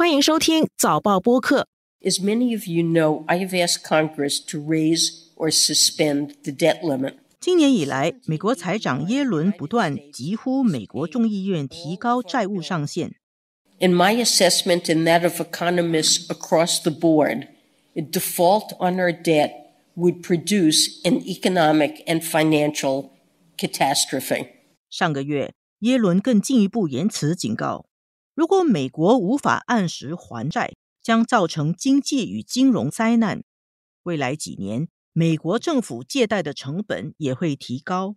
欢迎收听早报播客。As many of you know, I have asked Congress to raise or suspend the debt limit. 今年以来，美国财长耶伦不断疾呼美国众议院提高债务上限。In my assessment and that of economists across the board, a default on our debt would produce an economic and financial catastrophe. 上个月，耶伦更进一步言辞警告，如果美国无法按时还债，将造成经济与金融灾难。未来几年，美国政府借贷的成本也会提高。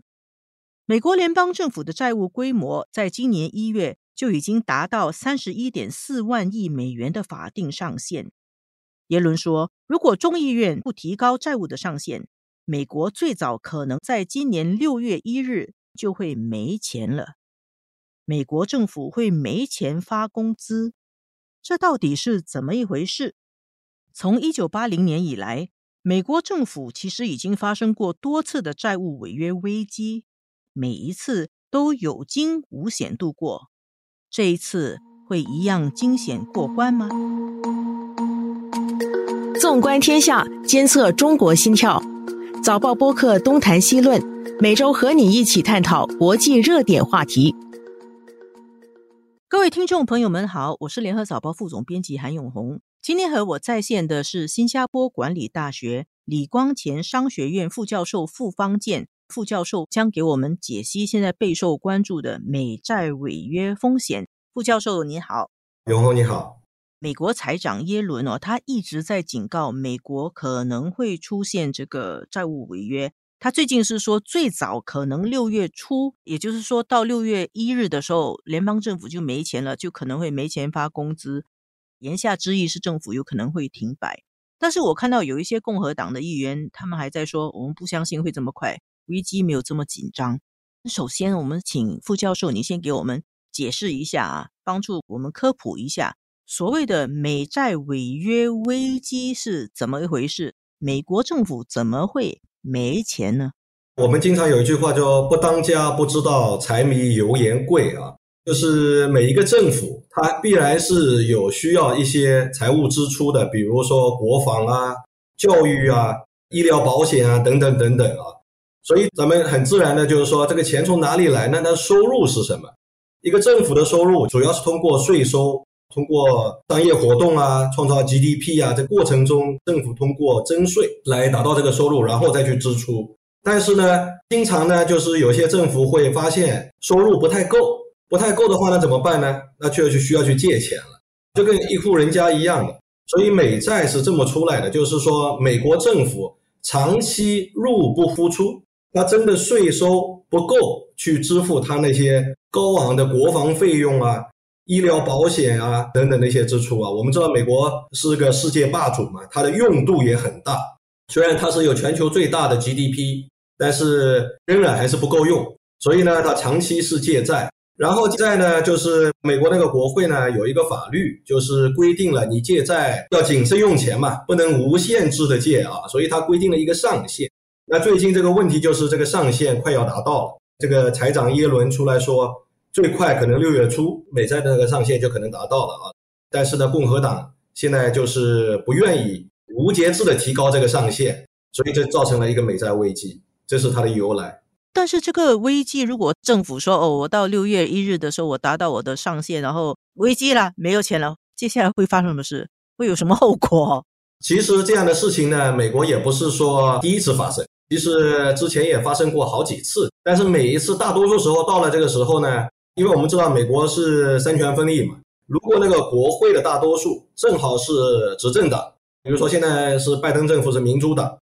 美国联邦政府的债务规模在今年一月就已经达到三十一点四万亿美元的法定上限。耶伦说，如果众议院不提高债务的上限，美国最早可能在今年六月一日就会没钱了。美国政府会没钱发工资，这到底是怎么一回事？从一九八零年以来，美国政府其实已经发生过多次的债务违约危机，每一次都有惊无险度过。这一次会一样惊险过关吗？纵观天下，监测中国心跳。早报播客东谈西论，每周和你一起探讨国际热点话题。各位听众朋友们好，我是联合早报副总编辑韩永红。今天和我在线的是新加坡管理大学李光前商学院副教授傅方健副教授，将给我们解析现在备受关注的美债违约风险。副教授你好，永红你好。美国财长耶伦哦，他一直在警告美国可能会出现这个债务违约。他最近是说，最早可能六月初，也就是说到六月一日的时候，联邦政府就没钱了，就可能会没钱发工资。言下之意是政府有可能会停摆。但是我看到有一些共和党的议员，他们还在说，我们不相信会这么快，危机没有这么紧张。首先，我们请副教授你先给我们解释一下啊，帮助我们科普一下。所谓的美债违约危机是怎么一回事？美国政府怎么会没钱呢？我们经常有一句话叫“不当家不知道柴米油盐贵”啊，就是每一个政府它必然是有需要一些财务支出的，比如说国防啊、教育啊、医疗保险啊等等等等啊。所以咱们很自然的就是说，这个钱从哪里来呢？那收入是什么？一个政府的收入主要是通过税收。通过商业活动啊，创造 GDP 啊，这过程中政府通过征税来达到这个收入，然后再去支出。但是呢，经常呢，就是有些政府会发现收入不太够，不太够的话，那怎么办呢？那就去需要去借钱了，就跟一户人家一样的。所以美债是这么出来的，就是说美国政府长期入不敷出，它真的税收不够去支付它那些高昂的国防费用啊。医疗保险啊等等那些支出啊，我们知道美国是个世界霸主嘛，它的用度也很大。虽然它是有全球最大的 GDP，但是仍然还是不够用。所以呢，它长期是借债。然后借债呢，就是美国那个国会呢有一个法律，就是规定了你借债要谨慎用钱嘛，不能无限制的借啊。所以它规定了一个上限。那最近这个问题就是这个上限快要达到了，这个财长耶伦出来说。最快可能六月初，美债的那个上限就可能达到了啊。但是呢，共和党现在就是不愿意无节制的提高这个上限，所以这造成了一个美债危机，这是它的由来。但是这个危机，如果政府说哦，我到六月一日的时候我达到我的上限，然后危机了，没有钱了，接下来会发生什么事？会有什么后果？其实这样的事情呢，美国也不是说第一次发生，其实之前也发生过好几次，但是每一次大多数时候到了这个时候呢。因为我们知道美国是三权分立嘛，如果那个国会的大多数正好是执政党，比如说现在是拜登政府是民主党，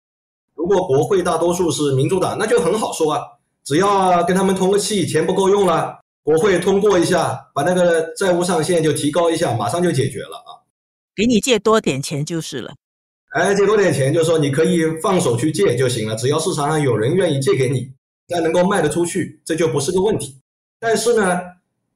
如果国会大多数是民主党，那就很好说啊，只要跟他们通个气，钱不够用了，国会通过一下，把那个债务上限就提高一下，马上就解决了啊，给你借多点钱就是了。哎，借多点钱就是说你可以放手去借就行了，只要市场上有人愿意借给你，再能够卖得出去，这就不是个问题。但是呢，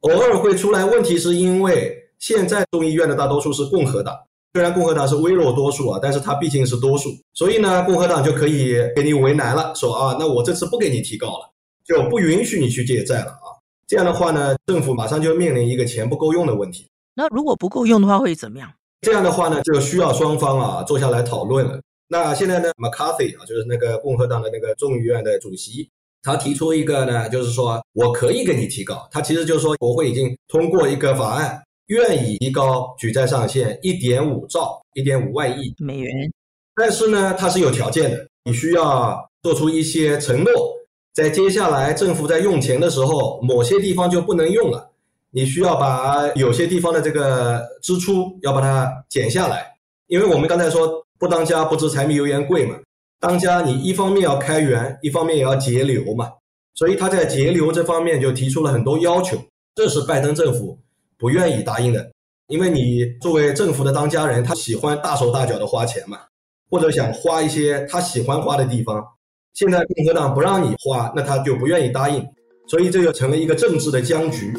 偶尔会出来问题，是因为现在众议院的大多数是共和党，虽然共和党是微弱多数啊，但是它毕竟是多数，所以呢，共和党就可以给你为难了，说啊，那我这次不给你提高了，就不允许你去借债了啊。这样的话呢，政府马上就面临一个钱不够用的问题。那如果不够用的话，会怎么样？这样的话呢，就需要双方啊坐下来讨论了。那现在呢，McCarthy 啊，就是那个共和党的那个众议院的主席，他提出一个呢，就是说我可以给你提高。他其实就是说，国会已经通过一个法案，愿意提高举债上限一点五兆、一点五万亿美元。但是呢，它是有条件的，你需要做出一些承诺，在接下来政府在用钱的时候，某些地方就不能用了。你需要把有些地方的这个支出要把它减下来，因为我们刚才说不当家不知柴米油盐贵嘛，当家你一方面要开源，一方面也要节流嘛，所以他在节流这方面就提出了很多要求，这是拜登政府不愿意答应的，因为你作为政府的当家人，他喜欢大手大脚的花钱嘛，或者想花一些他喜欢花的地方，现在共和党不让你花，那他就不愿意答应，所以这就成了一个政治的僵局。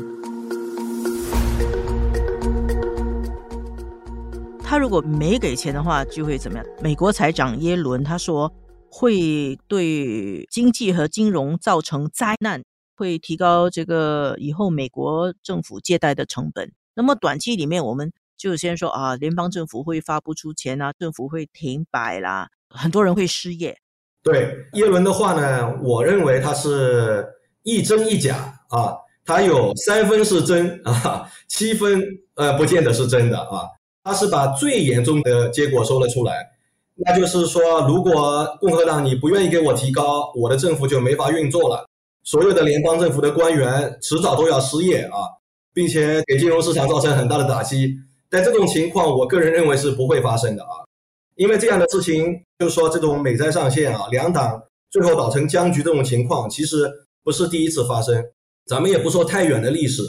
他如果没给钱的话，就会怎么样？美国财长耶伦他说会对经济和金融造成灾难，会提高这个以后美国政府借贷的成本。那么短期里面，我们就先说啊，联邦政府会发不出钱啊，政府会停摆啦，很多人会失业。对耶伦的话呢，我认为他是一真一假啊，他有三分是真啊，七分呃不见得是真的啊。他是把最严重的结果说了出来，那就是说，如果共和党你不愿意给我提高，我的政府就没法运作了，所有的联邦政府的官员迟早都要失业啊，并且给金融市场造成很大的打击。但这种情况，我个人认为是不会发生的啊，因为这样的事情，就是说这种美债上限啊，两党最后导成僵局这种情况，其实不是第一次发生。咱们也不说太远的历史，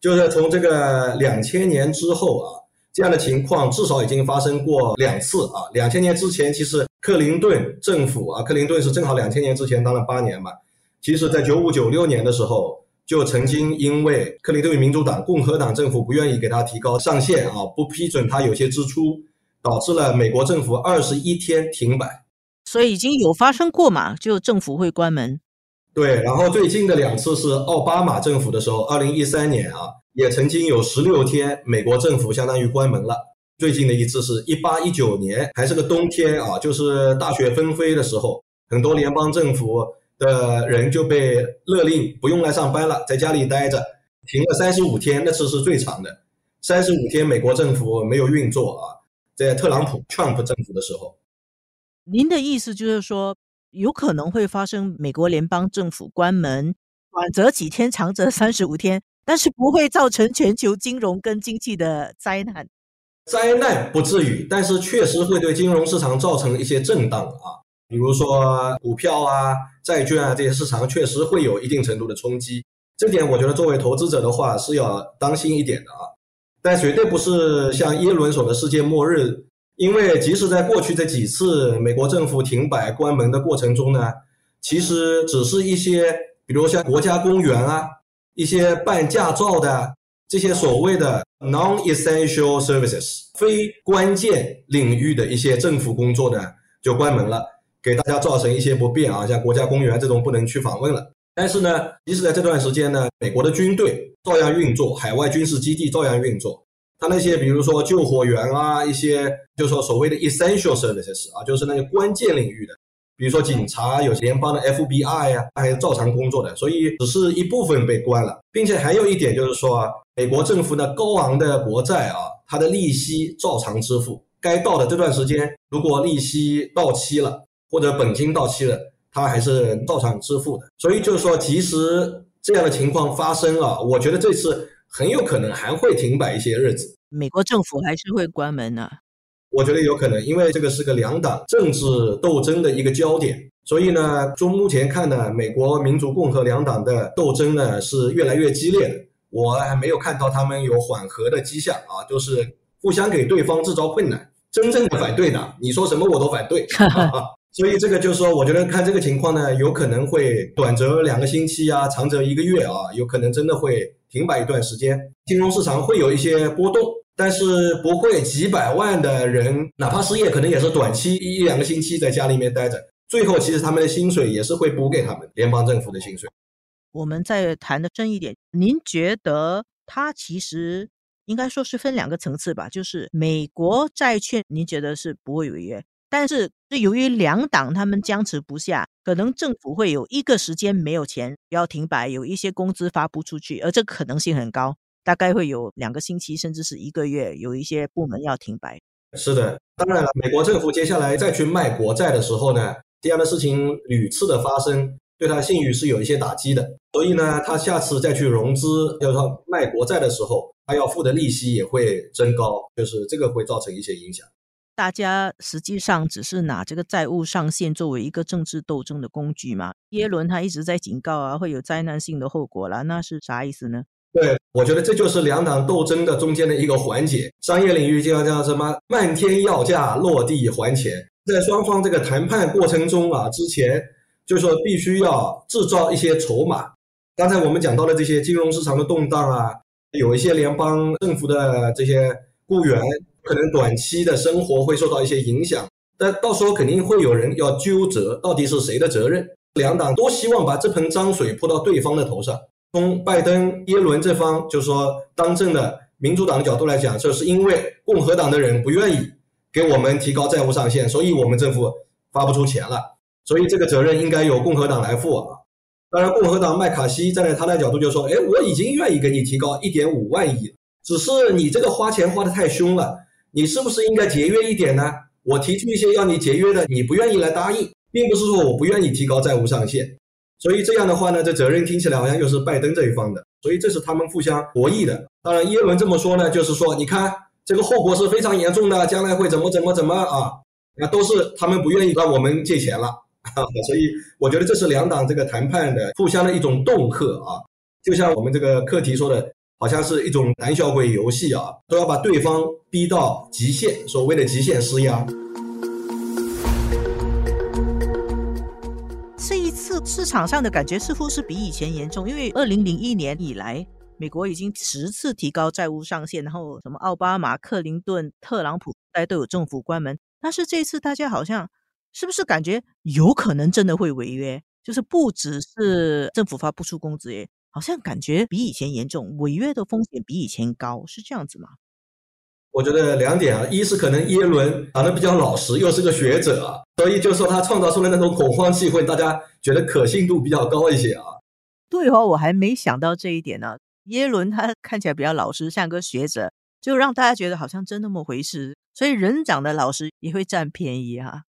就是从这个两千年之后啊。这样的情况至少已经发生过两次啊！两千年之前，其实克林顿政府啊，克林顿是正好两千年之前当了八年嘛。其实，在九五九六年的时候，就曾经因为克林顿民主党、共和党政府不愿意给他提高上限啊，不批准他有些支出，导致了美国政府二十一天停摆。所以已经有发生过嘛？就政府会关门。对，然后最近的两次是奥巴马政府的时候，二零一三年啊。也曾经有十六天，美国政府相当于关门了。最近的一次是一八一九年，还是个冬天啊，就是大雪纷飞的时候，很多联邦政府的人就被勒令不用来上班了，在家里待着，停了三十五天，那次是最长的，三十五天美国政府没有运作啊，在特朗普 Trump 政府的时候。您的意思就是说，有可能会发生美国联邦政府关门，短则几天，长则三十五天。但是不会造成全球金融跟经济的灾难，灾难不至于，但是确实会对金融市场造成一些震荡啊，比如说股票啊、债券啊这些市场确实会有一定程度的冲击，这点我觉得作为投资者的话是要当心一点的啊，但绝对不是像耶伦说的世界末日，因为即使在过去这几次美国政府停摆关门的过程中呢，其实只是一些，比如像国家公园啊。一些办驾照的这些所谓的 non-essential services 非关键领域的一些政府工作呢，就关门了，给大家造成一些不便啊，像国家公园这种不能去访问了。但是呢，即使在这段时间呢，美国的军队照样运作，海外军事基地照样运作。他那些比如说救火员啊，一些就说所谓的 essential services 啊，就是那些关键领域的。比如说警察有联邦的 FBI 呀，还是照常工作的，所以只是一部分被关了，并且还有一点就是说啊，美国政府的高昂的国债啊，它的利息照常支付，该到的这段时间，如果利息到期了或者本金到期了，它还是照常支付的。所以就是说，即使这样的情况发生啊，我觉得这次很有可能还会停摆一些日子，美国政府还是会关门的。我觉得有可能，因为这个是个两党政治斗争的一个焦点，所以呢，从目前看呢，美国民主共和两党的斗争呢是越来越激烈的。我还没有看到他们有缓和的迹象啊，就是互相给对方制造困难。真正的反对党，你说什么我都反对。所以这个就是说，我觉得看这个情况呢，有可能会短则两个星期啊，长则一个月啊，有可能真的会停摆一段时间，金融市场会有一些波动。但是不会几百万的人，哪怕失业，可能也是短期一两个星期在家里面待着。最后，其实他们的薪水也是会补给他们联邦政府的薪水。我们再谈的深一点，您觉得他其实应该说是分两个层次吧，就是美国债券，您觉得是不会违约，但是是由于两党他们僵持不下，可能政府会有一个时间没有钱要停摆，有一些工资发不出去，而这可能性很高，大概会有两个星期甚至是一个月，有一些部门要停摆。是的，当然了，美国政府接下来再去卖国债的时候呢，这样的事情屡次的发生。对他信誉是有一些打击的，所以呢，他下次再去融资，就是说卖国债的时候，他要付的利息也会增高，就是这个会造成一些影响。大家实际上只是拿这个债务上限作为一个政治斗争的工具嘛？耶伦他一直在警告啊，会有灾难性的后果啦，那是啥意思呢？对，我觉得这就是两党斗争的中间的一个环节。商业领域就要叫什么漫天要价，落地还钱，在双方这个谈判过程中啊，之前。就是说，必须要制造一些筹码。刚才我们讲到了这些金融市场的动荡啊，有一些联邦政府的这些雇员可能短期的生活会受到一些影响，但到时候肯定会有人要纠责，到底是谁的责任？两党都希望把这盆脏水泼到对方的头上。从拜登、耶伦这方，就是说当政的民主党的角度来讲，这是因为共和党的人不愿意给我们提高债务上限，所以我们政府发不出钱了。所以这个责任应该由共和党来负啊！当然，共和党麦卡锡站在他的角度就说：“哎，我已经愿意给你提高一点五万亿了，只是你这个花钱花的太凶了，你是不是应该节约一点呢？我提出一些要你节约的，你不愿意来答应，并不是说我不愿意提高债务上限。所以这样的话呢，这责任听起来好像又是拜登这一方的，所以这是他们互相博弈的。当然，耶伦这么说呢，就是说，你看这个后果是非常严重的，将来会怎么怎么怎么啊？那都是他们不愿意让我们借钱了。”所以我觉得这是两党这个谈判的互相的一种恫吓啊，就像我们这个课题说的，好像是一种胆小鬼游戏啊，都要把对方逼到极限，所谓的极限施压。市场上的感觉似乎是比以前严重，因为二零零一年以来，美国已经十次提高债务上限，然后什么奥巴马、克林顿、特朗普在都有政府关门，但是这次大家好像。是不是感觉有可能真的会违约？就是不只是政府发不出工资，耶，好像感觉比以前严重，违约的风险比以前高，是这样子吗？我觉得两点啊，一是可能耶伦长得比较老实，又是个学者啊，所以就说他创造出了那种恐慌气氛，大家觉得可信度比较高一些啊。对哦，我还没想到这一点呢。耶伦他 看起来比较老实，像个学者，就让大家觉得好像真那么回事。所以人长得老实也会占便宜啊。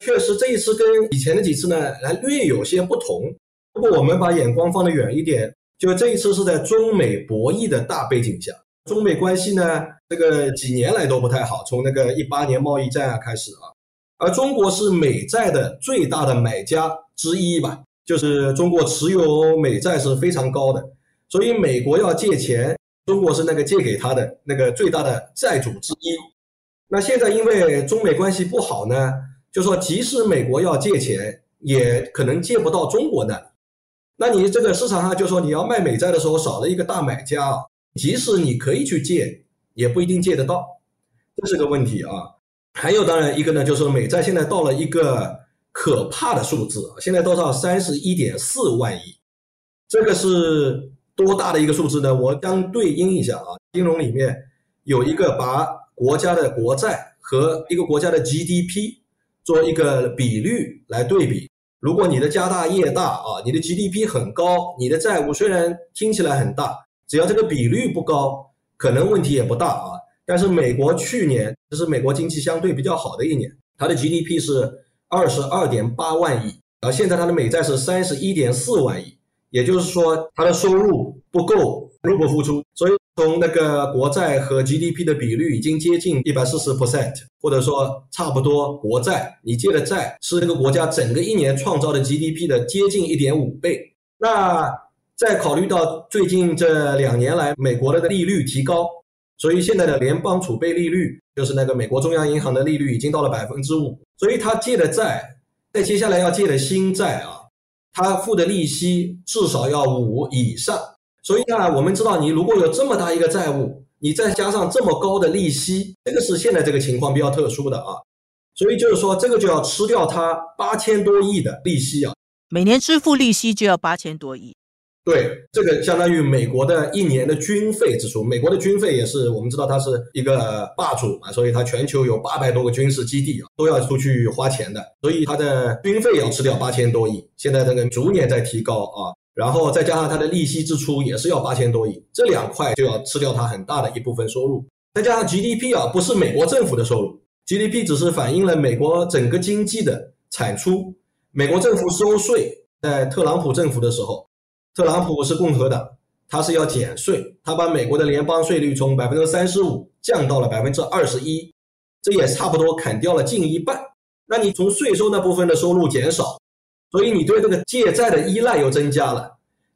确实，这一次跟以前的几次呢，还略有些不同。如果我们把眼光放得远一点，就这一次是在中美博弈的大背景下，中美关系呢，这个几年来都不太好，从那个一八年贸易战啊开始啊，而中国是美债的最大的买家之一吧，就是中国持有美债是非常高的，所以美国要借钱，中国是那个借给他的那个最大的债主之一。那现在因为中美关系不好呢？就说，即使美国要借钱，也可能借不到中国的。那你这个市场上，就说你要卖美债的时候，少了一个大买家，即使你可以去借，也不一定借得到，这是个问题啊。还有，当然一个呢，就是美债现在到了一个可怕的数字，现在多少？三十一点四万亿，这个是多大的一个数字呢？我相对应一下啊，金融里面有一个把国家的国债和一个国家的 GDP。做一个比率来对比，如果你的家大业大啊，你的 GDP 很高，你的债务虽然听起来很大，只要这个比率不高，可能问题也不大啊。但是美国去年这是美国经济相对比较好的一年，它的 GDP 是二十二点八万亿，而现在它的美债是三十一点四万亿，也就是说它的收入不够入不敷出，所以。从那个国债和 GDP 的比率已经接近一百四十 percent，或者说差不多，国债你借的债是这个国家整个一年创造的 GDP 的接近一点五倍。那再考虑到最近这两年来美国的利率提高，所以现在的联邦储备利率就是那个美国中央银行的利率已经到了百分之五，所以他借的债，在接下来要借的新债啊，他付的利息至少要五以上。所以呢，我们知道，你如果有这么大一个债务，你再加上这么高的利息，这个是现在这个情况比较特殊的啊。所以就是说，这个就要吃掉它八千多亿的利息啊，每年支付利息就要八千多亿。对，这个相当于美国的一年的军费支出。美国的军费也是我们知道它是一个霸主嘛，所以它全球有八百多个军事基地啊，都要出去花钱的，所以它的军费要吃掉八千多亿。现在这个逐年在提高啊，然后再加上它的利息支出也是要八千多亿，这两块就要吃掉它很大的一部分收入。再加上 GDP 啊，不是美国政府的收入，GDP 只是反映了美国整个经济的产出。美国政府收税，在特朗普政府的时候。特朗普是共和党，他是要减税，他把美国的联邦税率从百分之三十五降到了百分之二十一，这也差不多砍掉了近一半。那你从税收那部分的收入减少，所以你对这个借债的依赖又增加了，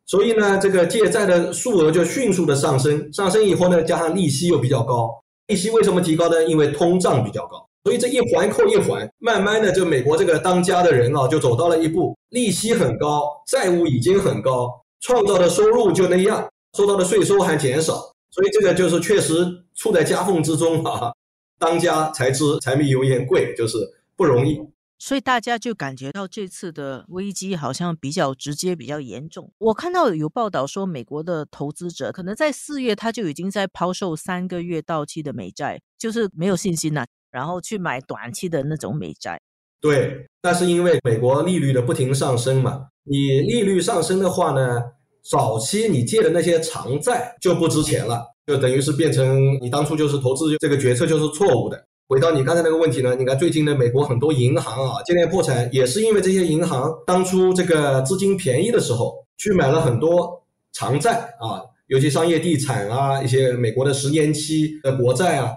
所以呢，这个借债的数额就迅速的上升，上升以后呢，加上利息又比较高，利息为什么提高呢？因为通胀比较高，所以这一环扣一环，慢慢的，就美国这个当家的人啊，就走到了一步，利息很高，债务已经很高。创造的收入就那样，收到的税收还减少，所以这个就是确实处在夹缝之中啊。当家才知柴米油盐贵，就是不容易。所以大家就感觉到这次的危机好像比较直接、比较严重。我看到有报道说，美国的投资者可能在四月他就已经在抛售三个月到期的美债，就是没有信心了，然后去买短期的那种美债。对，但是因为美国利率的不停上升嘛，你利率上升的话呢，早期你借的那些长债就不值钱了，就等于是变成你当初就是投资这个决策就是错误的。回到你刚才那个问题呢，你看最近的美国很多银行啊，接连破产，也是因为这些银行当初这个资金便宜的时候去买了很多长债啊，尤其商业地产啊，一些美国的十年期的国债啊，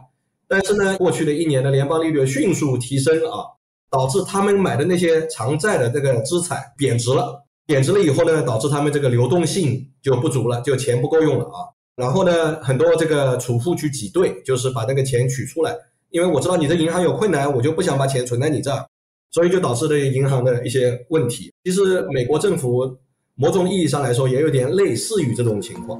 但是呢，过去的一年的联邦利率迅速提升啊。导致他们买的那些长债的这个资产贬值了，贬值了以后呢，导致他们这个流动性就不足了，就钱不够用了啊。然后呢，很多这个储户去挤兑，就是把那个钱取出来，因为我知道你的银行有困难，我就不想把钱存在你这儿，所以就导致了银行的一些问题。其实美国政府某种意义上来说也有点类似于这种情况。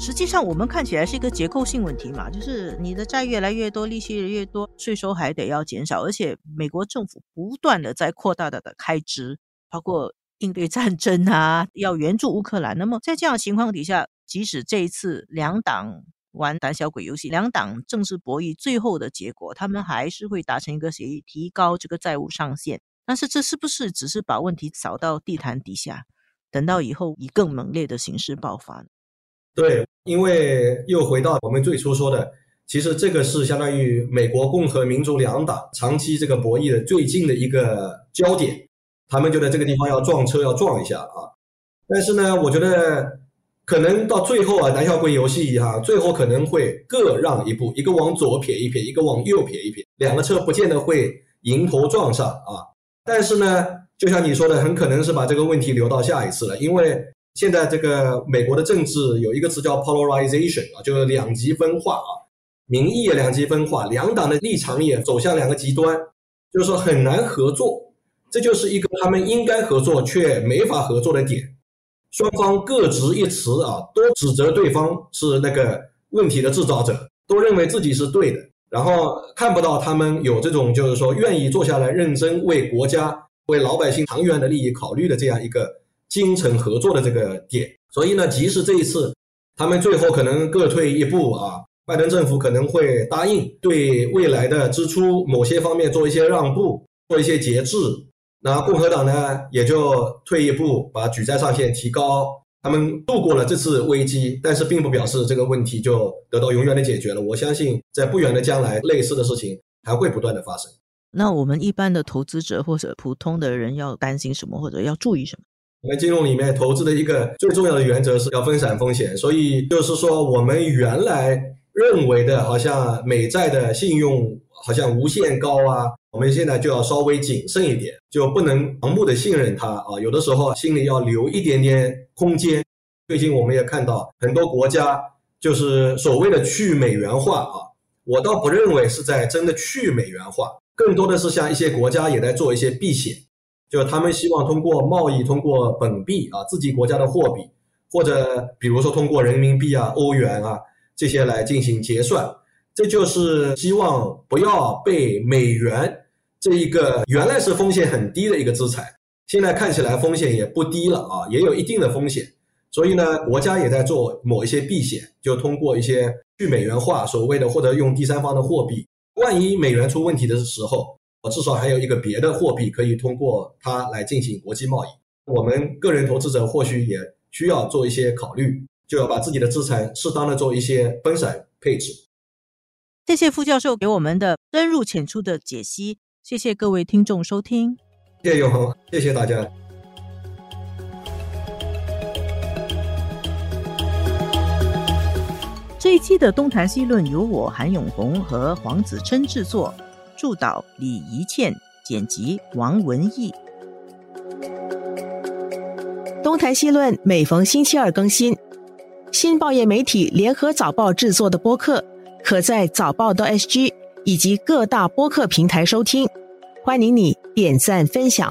实际上，我们看起来是一个结构性问题嘛，就是你的债越来越多，利息越多，税收还得要减少，而且美国政府不断的在扩大它的开支，包括应对战争啊，要援助乌克兰。那么在这样情况底下，即使这一次两党玩胆小鬼游戏，两党政治博弈，最后的结果，他们还是会达成一个协议，提高这个债务上限。但是这是不是只是把问题扫到地毯底下，等到以后以更猛烈的形式爆发呢？对，因为又回到我们最初说的，其实这个是相当于美国共和民主两党长期这个博弈的最近的一个焦点，他们就在这个地方要撞车，要撞一下啊。但是呢，我觉得可能到最后啊，胆小鬼游戏哈，最后可能会各让一步，一个往左撇一撇，一个往右撇一撇，两个车不见得会迎头撞上啊。但是呢，就像你说的，很可能是把这个问题留到下一次了，因为。现在这个美国的政治有一个词叫 polarization 啊，就是两极分化啊，民意也两极分化，两党的立场也走向两个极端，就是说很难合作，这就是一个他们应该合作却没法合作的点，双方各执一词啊，都指责对方是那个问题的制造者，都认为自己是对的，然后看不到他们有这种就是说愿意坐下来认真为国家、为老百姓长远的利益考虑的这样一个。精诚合作的这个点，所以呢，即使这一次他们最后可能各退一步啊，拜登政府可能会答应对未来的支出某些方面做一些让步，做一些节制，那共和党呢也就退一步，把举债上限提高，他们度过了这次危机，但是并不表示这个问题就得到永远的解决了。我相信在不远的将来，类似的事情还会不断的发生。那我们一般的投资者或者普通的人要担心什么，或者要注意什么？我们金融里面投资的一个最重要的原则是要分散风险，所以就是说，我们原来认为的好像美债的信用好像无限高啊，我们现在就要稍微谨慎一点，就不能盲目的信任它啊，有的时候心里要留一点点空间。最近我们也看到很多国家就是所谓的去美元化啊，我倒不认为是在真的去美元化，更多的是像一些国家也在做一些避险。就他们希望通过贸易，通过本币啊，自己国家的货币，或者比如说通过人民币啊、欧元啊这些来进行结算，这就是希望不要被美元这一个原来是风险很低的一个资产，现在看起来风险也不低了啊，也有一定的风险。所以呢，国家也在做某一些避险，就通过一些去美元化，所谓的或者用第三方的货币。万一美元出问题的时候，至少还有一个别的货币可以通过它来进行国际贸易。我们个人投资者或许也需要做一些考虑，就要把自己的资产适当的做一些分散配置。谢谢傅教授给我们的深入浅出的解析，谢谢各位听众收听。谢谢永恒，谢谢大家。这一期的东谈西论由我韩永红和黄子琛制作，助导李怡倩，剪辑王文义。东谈西论每逢星期二更新，新报业媒体联合早报制作的播客，可在早报的 SG 以及各大播客平台收听。欢迎你点赞分享。